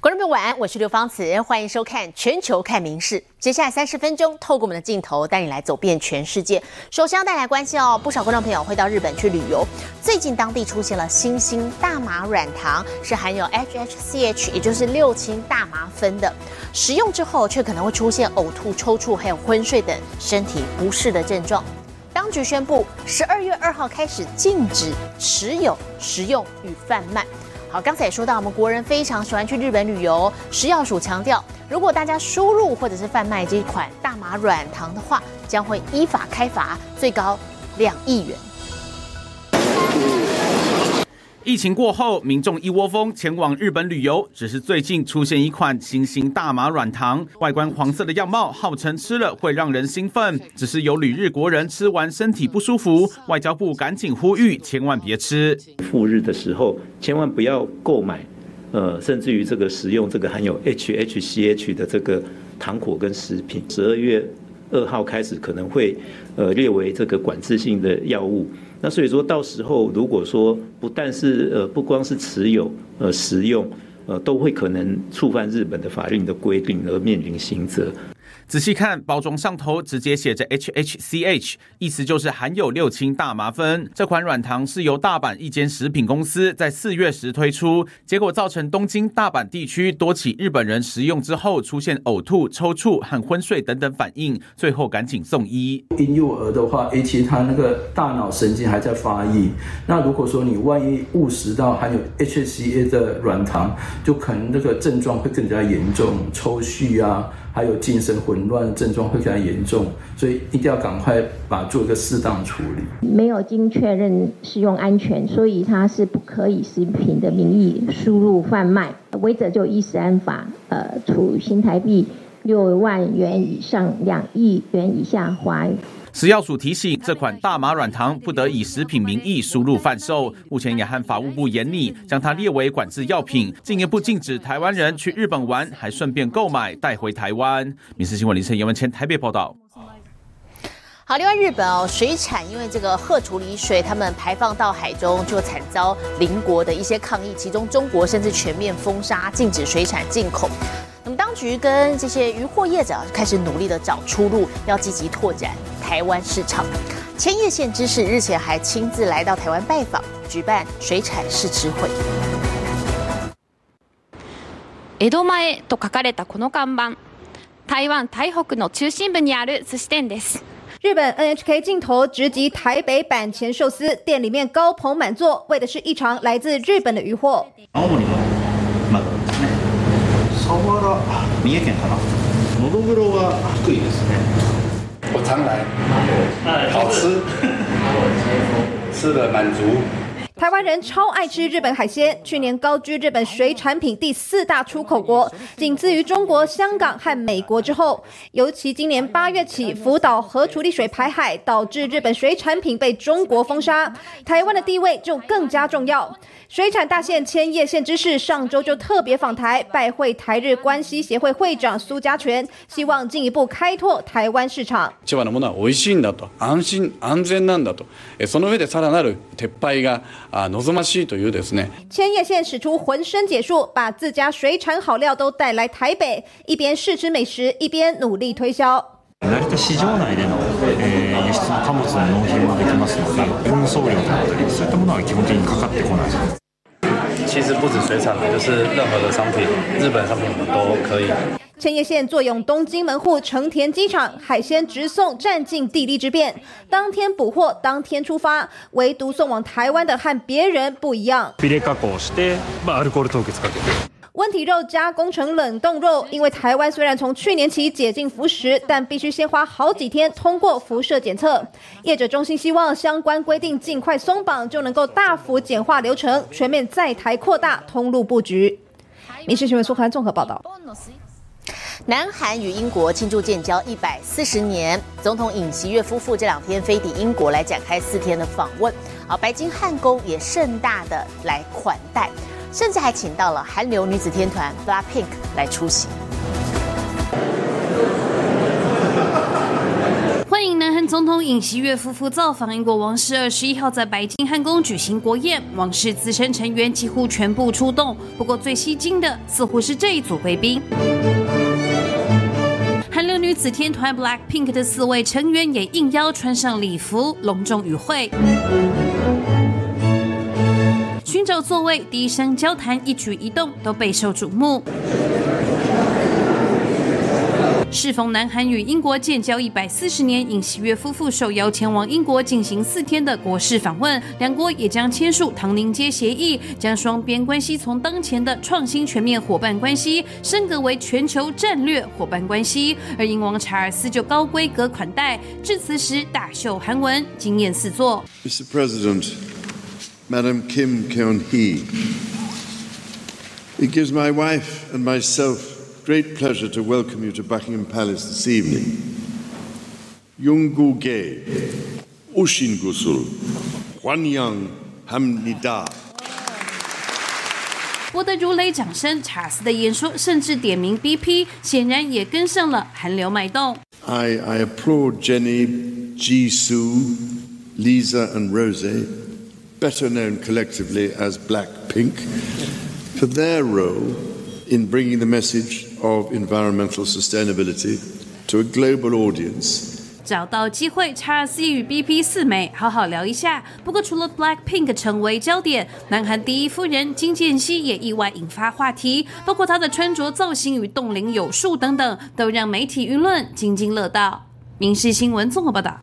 观众朋友晚安，我是刘芳慈，欢迎收看《全球看名事》。接下来三十分钟，透过我们的镜头带你来走遍全世界。首先要带来关心哦，不少观众朋友会到日本去旅游。最近当地出现了新兴大麻软糖，是含有 HHCH，也就是六氢大麻酚的。食用之后，却可能会出现呕吐、抽搐，还有昏睡等身体不适的症状。当局宣布，十二月二号开始禁止持有、食用与贩卖。好，刚才也说到，我们国人非常喜欢去日本旅游。食药署强调，如果大家输入或者是贩卖这款大麻软糖的话，将会依法开罚，最高两亿元。疫情过后，民众一窝蜂前往日本旅游。只是最近出现一款新型大麻软糖，外观黄色的样貌，号称吃了会让人兴奋。只是有旅日国人吃完身体不舒服，外交部赶紧呼吁，千万别吃。赴日的时候，千万不要购买，呃，甚至于这个食用这个含有 HHCH 的这个糖果跟食品。十二月二号开始可能会，呃，列为这个管制性的药物。那所以说到时候，如果说不但是呃不光是持有呃使用，呃都会可能触犯日本的法律的规定而面临刑责。仔细看包装上头，直接写着 HHCH，意思就是含有六氢大麻酚。这款软糖是由大阪一间食品公司在四月时推出，结果造成东京、大阪地区多起日本人食用之后出现呕吐、抽搐和昏睡等等反应，最后赶紧送医。婴幼儿的话，其实他那个大脑神经还在发育，那如果说你万一误食到含有 HCA 的软糖，就可能那个症状会更加严重，抽搐啊。还有精神混乱症状会非常严重，所以一定要赶快把做一个适当处理。没有经确认使用安全，所以它是不可以食品的名义输入贩卖，违者就依食安法，呃，处新台币六万元以上两亿元以下罚。食药署提醒，这款大麻软糖不得以食品名义输入贩售。目前也和法务部研拟，将它列为管制药品，进一步禁止台湾人去日本玩，还顺便购买带回台湾。民事新闻林晨、严文谦台北报道。好，另外日本哦，水产因为这个核处理水，他们排放到海中，就惨遭邻国的一些抗议，其中中国甚至全面封杀，禁止水产进口。那么当局跟这些渔获业者开始努力的找出路，要积极拓展台湾市场。千叶县知事日前还亲自来到台湾拜访，举办水产试吃会。江前と書かれたこの看板、台湾台北の中心部にある寿司店です。日本 NHK 镜头直击台北板前寿司店里面高朋满座，为的是一场来自日本的渔获。 サワラ三重県かな？のどぐろは福井ですね。我常来好吃吃的满足台湾人超爱吃日本海鲜，去年高居日本水产品第四大出口国，仅次于中国、香港和美国之后。尤其今年八月起，福岛核处理水排海，导致日本水产品被中国封杀，台湾的地位就更加重要。水产大县千叶县知事上周就特别访台，拜会台日关系协会会长苏家全，希望进一步开拓台湾市场。千葉のものは美味しいんだと、安心安全なんだと、その上でさらなる撤廃が 啊望ましいというですね。千葉县使出浑身解数，把自家水产好料都带来台北，一边试吃美食，一边努力推销。成田市場内での、えー、輸出の貨物の納品もできますので、運送料だったりそういったものは基本的にかかってこない。 其实不止水产了，就是任何的商品，日本商品都可以。千叶县坐拥东京门户成田机场，海鲜直送占尽地利之便，当天捕获，当天出发。唯独送往台湾的和别人不一样。温体肉加工成冷冻肉，因为台湾虽然从去年起解禁服食，但必须先花好几天通过辐射检测。业者中心希望相关规定尽快松绑，就能够大幅简化流程，全面在台扩大通路布局。民事新闻苏涵综合报道。南韩与英国庆祝建交一百四十年，总统尹锡悦夫妇这两天飞抵英国来展开四天的访问。而，白金汉宫也盛大的来款待。甚至还请到了韩流女子天团 BLACKPINK 来出席。欢迎南韩总统尹锡悦夫妇造访英国王室，二十一号在白金汉宫举行国宴，王室资深成员几乎全部出动。不过最吸睛的似乎是这一组贵宾。韩流女子天团 BLACKPINK 的四位成员也应邀穿上礼服，隆重与会。寻找座位，低声交谈，一举一动都备受瞩目。适逢南韩与英国建交一百四十年，尹锡悦夫妇受邀前往英国进行四天的国事访问，两国也将签署唐宁街协议，将双边关系从当前的创新全面伙伴关系升格为全球战略伙伴关系。而英王查尔斯就高规格款待，致辞时大秀韩文，惊艳四座。Mr. President. Madam Kim Keon Hee. It gives my wife and myself great pleasure to welcome you to Buckingham Palace this evening. Yungu Ge, Ushin Gusul, Huanyang Hamnida. 博得如雷掌声，查尔斯的演说甚至点名 BP，显然也跟上了韩流脉动。I, I applaud Jenny, Jisoo, Lisa, and Rose better known collectively as Blackpink, for their role in bringing the message of environmental sustainability to a global audience. 找到机会，查尔斯与 BP 四美好好聊一下。不过，除了 Blackpink 成为焦点，南韩第一夫人金建熙也意外引发话题，包括她的穿着造型与冻龄有数等等，都让媒体舆论津津乐道。民事新闻综合报道。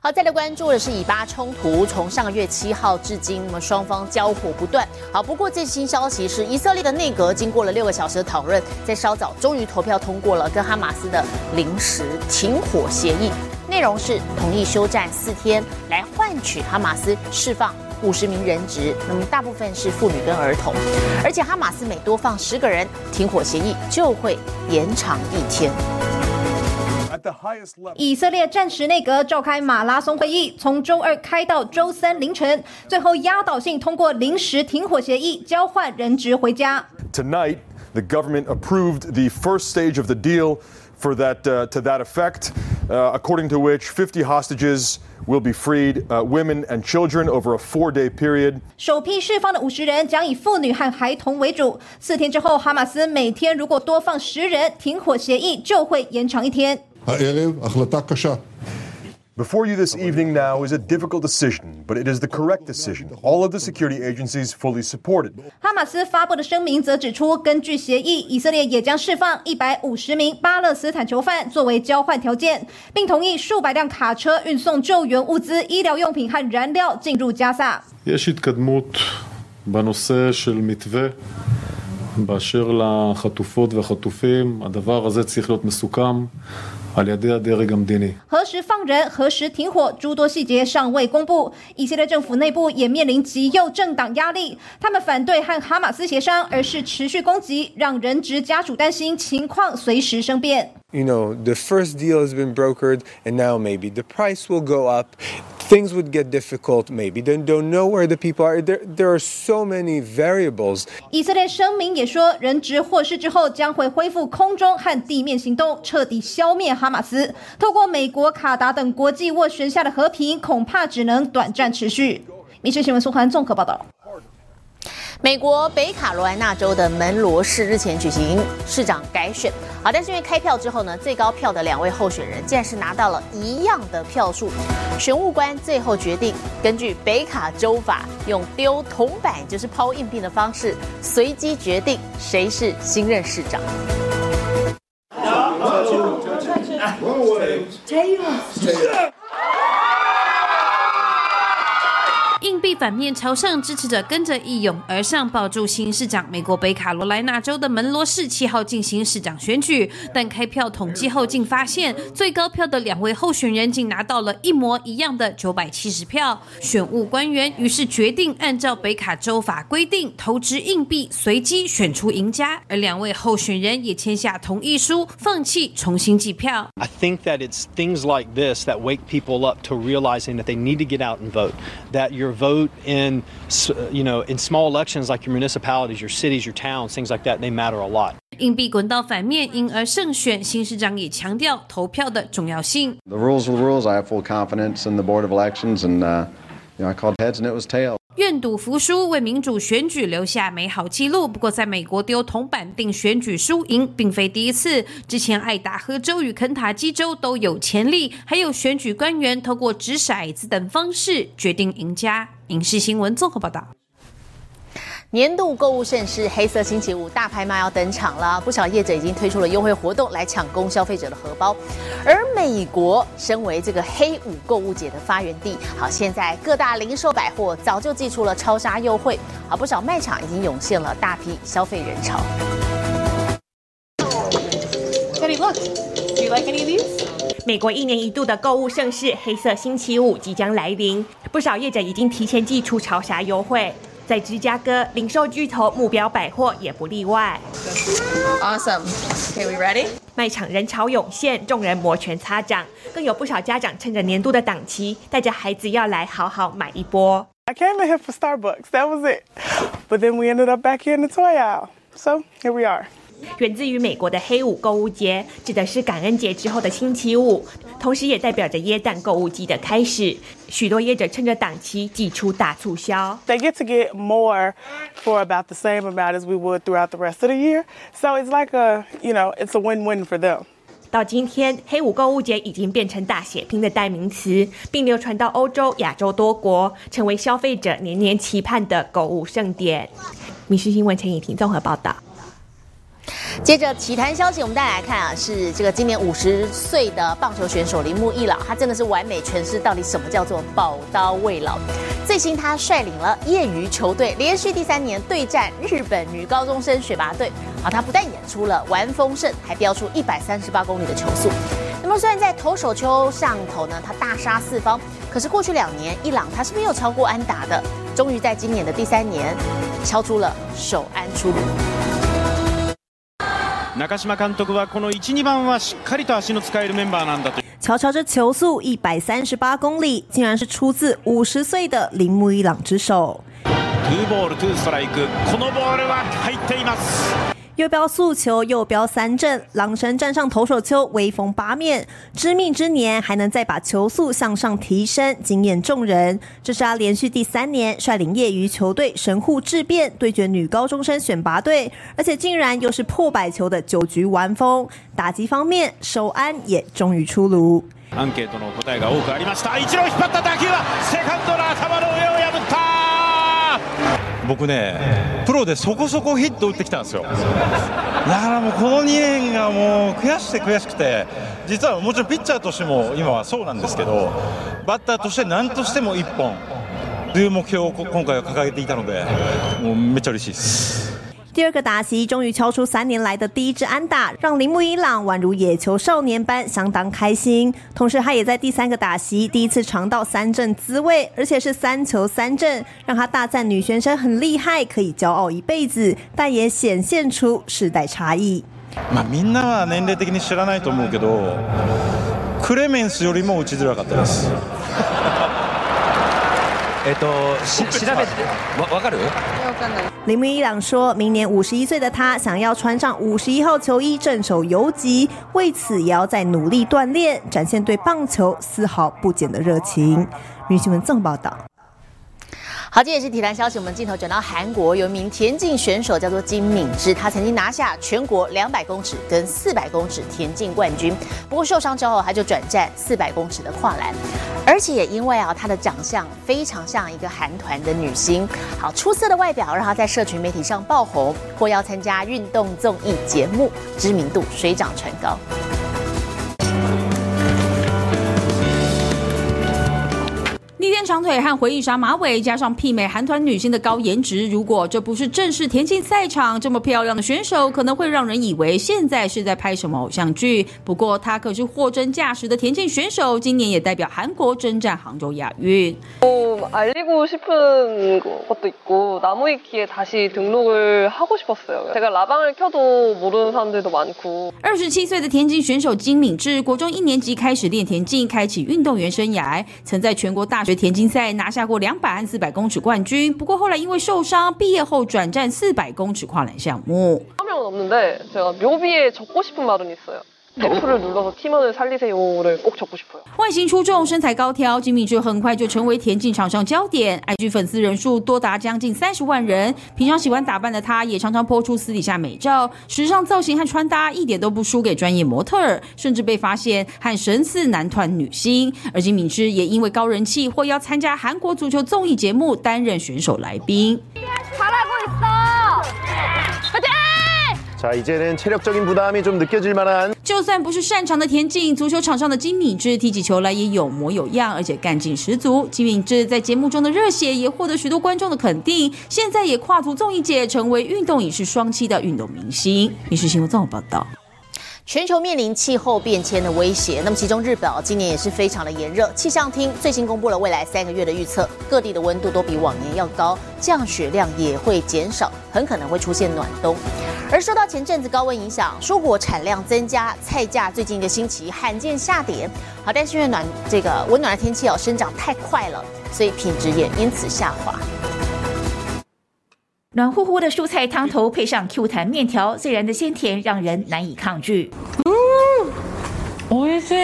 好，再来关注的是以巴冲突，从上个月七号至今，那么双方交火不断。好，不过最新消息是，以色列的内阁经过了六个小时的讨论，在稍早终于投票通过了跟哈马斯的临时停火协议，内容是同意休战四天，来换取哈马斯释放五十名人质，那么大部分是妇女跟儿童，而且哈马斯每多放十个人，停火协议就会延长一天。以色列战时内阁召开马拉松会议，从周二开到周三凌晨，最后压倒性通过临时停火协议，交换人质回家。Tonight, the government approved the first stage of the deal for that uh, to that effect, uh, according to which 50 hostages will be freed, uh, women and children, over a four-day period. 首批释放的五十人将以妇女和孩童为主。四天之后，哈马斯每天如果多放十人，停火协议就会延长一天。Before you this evening now is a difficult decision, but it is the correct decision. All of the security agencies fully support it. 哈马斯发布的声明则指出，根据协议，以色列也将释放一百五十名巴勒斯坦囚犯作为交换条件，并同意数百辆卡车运送救援物资、医疗用品和燃料进入加萨。יש התקדמות בנושא של מתווה באשר לחטופות והחטופים. הדבר הזה צריך להיות מסוכם. 何时放人，何时停火，诸多细节尚未公布。以色列政府内部也面临极右政党压力，他们反对和哈马斯协商，而是持续攻击，让人质家属担心情况随时生变。You know, the first deal has been brokered, and now maybe the price will go up. Things would get difficult. Maybe then don't know where the people are. There, there are so many variables. 以色列声明也说，人质获释之后将会恢复空中和地面行动，彻底消灭哈马斯。透过美国、卡达等国际斡旋下的和平，恐怕只能短暂持续。民生新闻苏涵综合报道。美国北卡罗来纳州的门罗市日前举行市长改选，好，但是因为开票之后呢，最高票的两位候选人竟然是拿到了一样的票数，选务官最后决定根据北卡州法，用丢铜板，就是抛硬币的方式，随机决定谁是新任市长。硬币反面朝上，支持者跟着一涌而上，抱住新市长。美国北卡罗来纳州的门罗市七号进行市长选举，但开票统计后竟发现，最高票的两位候选人竟拿到了一模一样的九百七十票。选务官员于是决定按照北卡州法规定，投掷硬币，随机选出赢家。而两位候选人也签下同意书，放弃重新计票。I think that it's things like this that wake people up to realizing that they need to get out and vote. That your vote vote in, you know, in small elections like your municipalities, your cities, your towns, things like that, they matter a lot. 硬币滚到反面，因而胜选。新市长也强调投票的重要性。The rules are the rules. I have full confidence in the board of elections, and uh, you know, I called heads and it was tails. 愿赌服输，为民主选举留下美好记录。不过，在美国丢铜板定选举输赢，并非第一次。之前，爱达荷州与肯塔基州都有潜力，还有选举官员透过掷骰子等方式决定赢家。影视新闻综合报道。年度购物盛事黑色星期五大拍卖要登场了，不少业者已经推出了优惠活动来抢攻消费者的荷包。而美国身为这个黑五购物节的发源地，好，现在各大零售百货早就寄出了超杀优惠，好，不少卖场已经涌现了大批消费人潮。Teddy, look, do you like any of these? 美国一年一度的购物盛事黑色星期五即将来临，不少业者已经提前寄出超杀优惠。在芝加哥，零售巨头目标百货也不例外。Awesome. Okay, we ready? 卖场人潮涌现，众人摩拳擦掌，更有不少家长趁着年度的档期，带着孩子要来好好买一波。I came in here for Starbucks. That was it. But then we ended up back here in the toy aisle. So here we are. 源自于美国的黑五购物节，指的是感恩节之后的星期五，同时也代表着耶诞购物季的开始。许多业者趁着档期寄出大促销。They get to get more for about the same amount as we would throughout the rest of the year. So it's like a, you know, it's a win-win for them. 到今天，黑五购物节已经变成大血拼的代名词，并流传到欧洲、亚洲多国，成为消费者年年期盼的购物盛典。米氏新闻陈以婷综合报道。接着体坛消息，我们再来看啊，是这个今年五十岁的棒球选手铃木一朗，他真的是完美诠释到底什么叫做宝刀未老。最新他率领了业余球队连续第三年对战日本女高中生选拔队，好，他不但演出了完封胜，还飙出一百三十八公里的球速。那么虽然在投手丘上头呢，他大杀四方，可是过去两年一朗他是没有超过安达的，终于在今年的第三年敲出了首安出炉。中島監督はこの1、2番はしっかりと足の使えるメンバーなんだと。瞧瞧这球速一百三十八公里，竟然是出自五十岁的铃木一朗之手。ツーボールツーストライク、このボールは入っています。右标速球，右标三振，狼神站上投手丘，威风八面。知命之年还能再把球速向上提升，惊艳众人。这是他连续第三年率领业余球队神户质变对决女高中生选拔队，而且竟然又是破百球的九局完封。打击方面，首安也终于出炉。アンケートの答えが多くありました。一郎引っ張った打球はセカンドの頭の上を破った。 僕ねプロでそこそこヒット打ってきたんですよ。だからもうこの2年がもう悔しくて悔しくて実はもちろんピッチャーとしても今はそうなんですけどバッターとして何としても1本という目標を今回は掲げていたのでもうめっちゃ嬉しいです。第二个打席终于敲出三年来的第一支安打，让铃木一朗宛如野球少年般相当开心。同时，他也在第三个打席第一次尝到三振滋味，而且是三球三振，让他大赞女学生很厉害，可以骄傲一辈子。但也显现出世代差异。まあみんなは年齢的に知らないと思うけど、クレメンスよりも打ちづらかったです。 えっとし調べてわわかる？铃木一朗说：“明年五十一岁的他，想要穿上五十一号球衣镇守游击，为此也要再努力锻炼，展现对棒球丝毫不减的热情。”女新闻正报道。 好，这也是体坛消息。我们镜头转到韩国，有一名田径选手叫做金敏智，他曾经拿下全国两百公尺跟四百公尺田径冠军。不过受伤之后，他就转战四百公尺的跨栏，而且也因为啊，他的长相非常像一个韩团的女星，好出色的外表让他在社群媒体上爆红，或要参加运动综艺节目，知名度水涨船高。长腿和回忆杀马尾，加上媲美韩团女星的高颜值，如果这不是正式田径赛场，这么漂亮的选手可能会让人以为现在是在拍什么偶像剧。不过她可是货真价实的田径选手，今年也代表韩国征战杭州亚运。좀 알리고 싶은 것도 있고 나무위키에 다시 등록을 하고 싶었어요. 제가 라방을 켜도 모르는 사람들도 많고. 27岁的田径选手金敏智，国中一年级开始练田径，开启运动员生涯。曾在全国大学田 径 竞赛拿下过两百和四百公尺冠军，不过后来因为受伤，毕业后转战四百公尺跨栏项目。 한 명은 없는데 제가 묘비에 적고 싶은 말은 있어요. F를 눌러서 팀원을 살리세요를 꼭 적고 싶어요. 外形出众，身材高挑，金敏智很快就成为田径场上焦点，IG 粉丝人数多达将近三十万人。平常喜欢打扮的她，也常常抛出私底下美照，时尚造型和穿搭一点都不输给专业模特儿，甚至被发现和神似男团女星。而金敏智也因为高人气，或要参加韩国足球综艺节目担任选手来宾。 잘하고 있어. 화이팅! 자, 이제는 체력적인 부담이 좀 느껴질 만한 就算不是擅长的田径，足球场上的金敏智踢起球来也有模有样，而且干劲十足。金敏智在节目中的热血也获得许多观众的肯定，现在也跨足综艺界，成为运动影视双栖的运动明星。民事新闻综合报道。 全球面临气候变迁的威胁，那么其中日本今年也是非常的炎热。气象厅最新公布了未来三个月的预测，各地的温度都比往年要高，降雪量也会减少，很可能会出现暖冬。而受到前阵子高温影响，蔬果产量增加，菜价最近一个星期罕见下跌。好，但是因为暖这个温暖的天气哦，生长太快了，所以品质也因此下滑。暖乎乎的蔬菜汤头配上 Q 弹面条，自然的鲜甜让人难以抗拒。美味しい。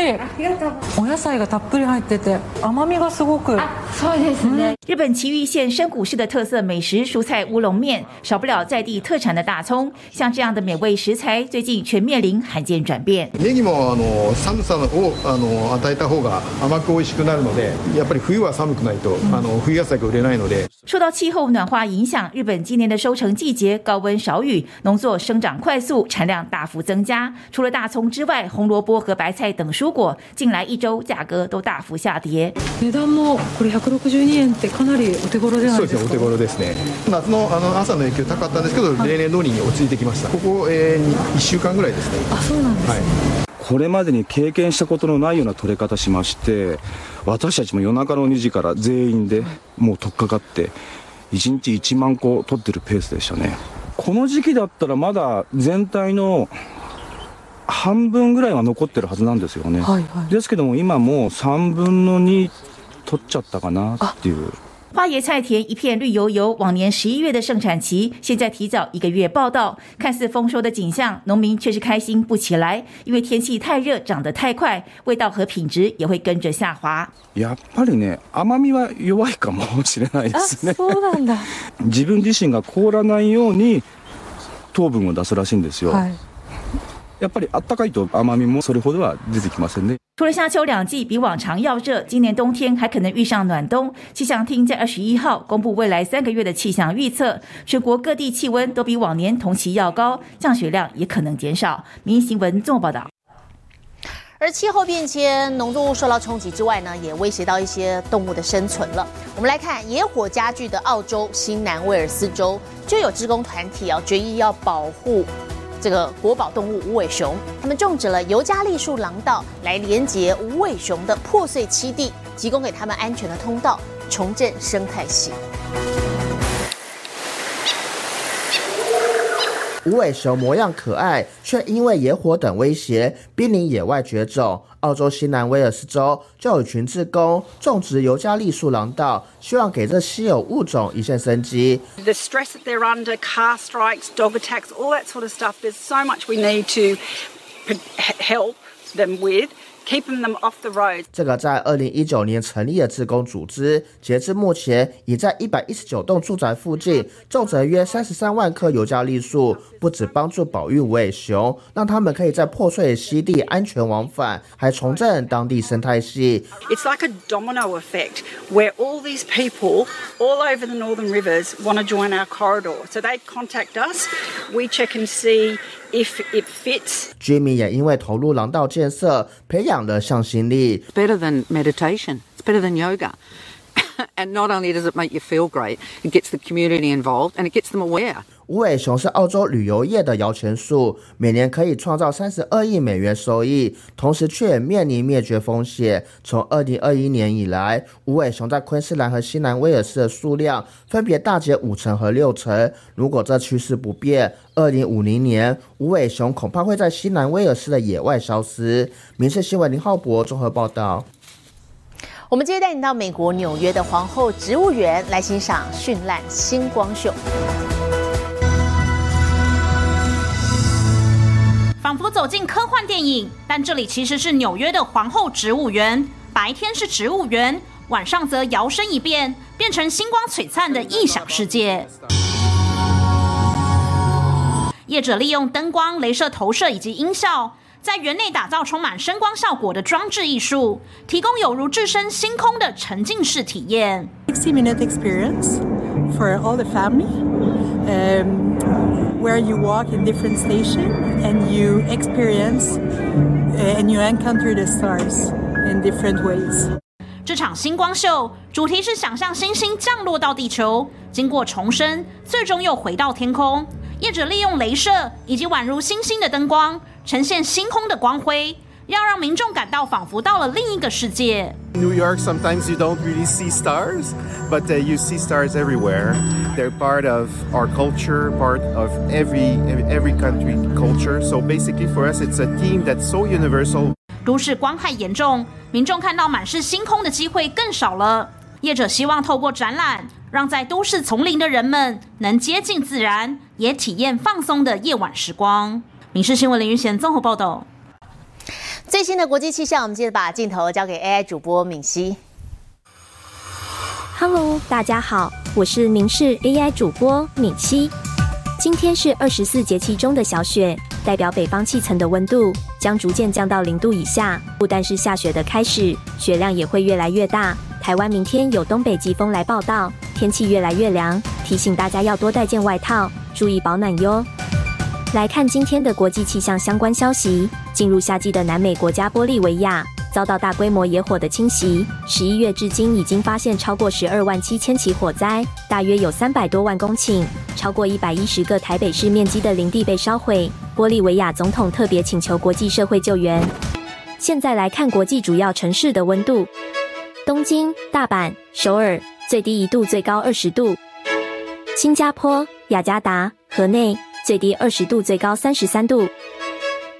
お野菜がたっぷり入ってて甘みがすごく。そうですね。日本岐阜县深谷市的特色美食蔬菜乌龙面，少不了在地特产的大葱。像这样的美味食材，最近却面临罕见转变。ネギもあの寒さをあの与えた方が甘く美味しくなるので、やっぱり冬は寒くないとあの冬野菜が売れないので。受到气候暖化影响，日本今年的收成季节高温少雨，农作生长快速，产量大幅增加。除了大葱之外，红萝卜和白 菜等蔬果，近来一周价格都大幅下跌。値段もこれ162円ってかなりお手頃じゃなそうですね、おいですか。手頃ですね。夏のあの朝の影響高かったんですけど、例年通りに落ち着いてきました。ここ、えー、に1週間ぐらいですね。あ、そうなんですね。これまでに経験したことのないような取れ方しまして私たちも夜中の2時から全員でもう取っかかって1日1万個取ってるペースでしたねこの時期だったらまだ全体の半分ぐらいは残ってるはずなんですよね、はいはいですけども今もう3分の2取っちゃったかなっていう花椰菜田一片绿油油，往年十一月的盛产期，现在提早一个月报道。看似丰收的景象，农民却是开心不起来，因为天气太热，长得太快，味道和品质也会跟着下滑。やっぱりね甘みは弱いかもしれないですねそうなんだ。自分自身が凍らないように糖分を出すらしいんですよ、はい。やっぱりあったかいと甘みもそれほどは出てきませんね除了夏秋两季比往常要热，今年冬天还可能遇上暖冬。气象厅在二十一号公布未来三个月的气象预测，全国各地气温都比往年同期要高，降雪量也可能减少。民营新闻综合报道。而气候变迁，农作物受到冲击之外呢，也威胁到一些动物的生存了。我们来看野火加剧的澳洲新南威尔斯州，就有职工团体啊决议要保护 这个国宝动物无尾熊，他们种植了尤加利树廊道来连接无尾熊的破碎栖地，提供给他们安全的通道，重振生态系。无尾熊模样可爱，却因为野火等威胁，濒临野外绝种。澳洲新南威尔斯州就有群志工种植尤加利树廊道，希望给这稀有物种一线生机。the stress that they're under, car strikes, dog attacks, all that sort of stuff. There's so much we need to help them with, keeping them off the road. 这个在二零一九年成立的自工组织，截至目前已在一百一十九栋住宅附近种植约三十三万棵尤加利树，不止帮助保育无尾熊，让他们可以在破碎的溪地安全往返，还重振当地生态系。It's like a domino effect where all these people all over the northern rivers want to join our corridor. So they contact us, we check and see if it fits. 居民也因为投入廊道建设，培养了向心力。 better than meditation. It's better than yoga. and not only does it make you feel great, it gets the community involved and it gets them aware. 无尾熊是澳洲旅游业的摇钱树，每年可以创造三十二亿美元收益，同时却面临灭绝风险。从二零二一年以来，无尾熊在昆士兰和西南威尔士的数量分别大减五成和六成。如果这趋势不变，二零五零年无尾熊恐怕会在西南威尔士的野外消失。民事新闻林浩博综合报道。我们接着带你到美国纽约的皇后植物园来欣赏绚烂星光秀。仿佛走进科幻电影，但这里其实是纽约的皇后植物园。白天是植物园，晚上则摇身一变，变成星光璀璨的异想世界。业者利用灯光、镭射投射以及音效，在园内打造充满声光效果的装置艺术，提供有如置身星空的沉浸式体验。60-minute experience for all the family, um, where you walk in different stations and you experience and you encounter the stars in different ways. 这场星光秀主题是想象星星降落到地球，经过重生，最终又回到天空。业者利用镭射以及宛如星星的灯光，呈现星空的光辉，要让民众感到仿佛到了另一个世界。New York, sometimes you don't really see stars, but uh, you see stars everywhere. They're part of our culture, part of every every country culture. So basically, for us, it's a theme that's so universal. 都市光害严重，民众看到满是星空的机会更少了。业者希望透过展览，让在都市丛林的人们能接近自然，也体验放松的夜晚时光。民事新闻林云贤综合报道。最新的国际气象，我们接着把镜头交给 AI 主播敏熙。Hello，大家好，我是明视 AI 主播敏熙。今天是二十四节气中的小雪，代表北方气层的温度将逐渐降到零度以下。不但是下雪的开始，雪量也会越来越大。台湾明天有东北季风来报道，天气越来越凉，提醒大家要多带件外套，注意保暖哟。来看今天的国际气象相关消息。进入夏季的南美国家玻利维亚遭到大规模野火的侵袭，十一月至今已经发现超过十二万七千起火灾，大约有三百多万公顷，超过一百一十个台北市面积的林地被烧毁。玻利维亚总统特别请求国际社会救援。现在来看国际主要城市的温度：东京、大阪、首尔最低一度，最高二十度；新加坡、雅加达、河内最低二十度，最高三十三度。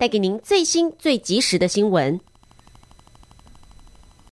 带给您最新、最及时的新闻。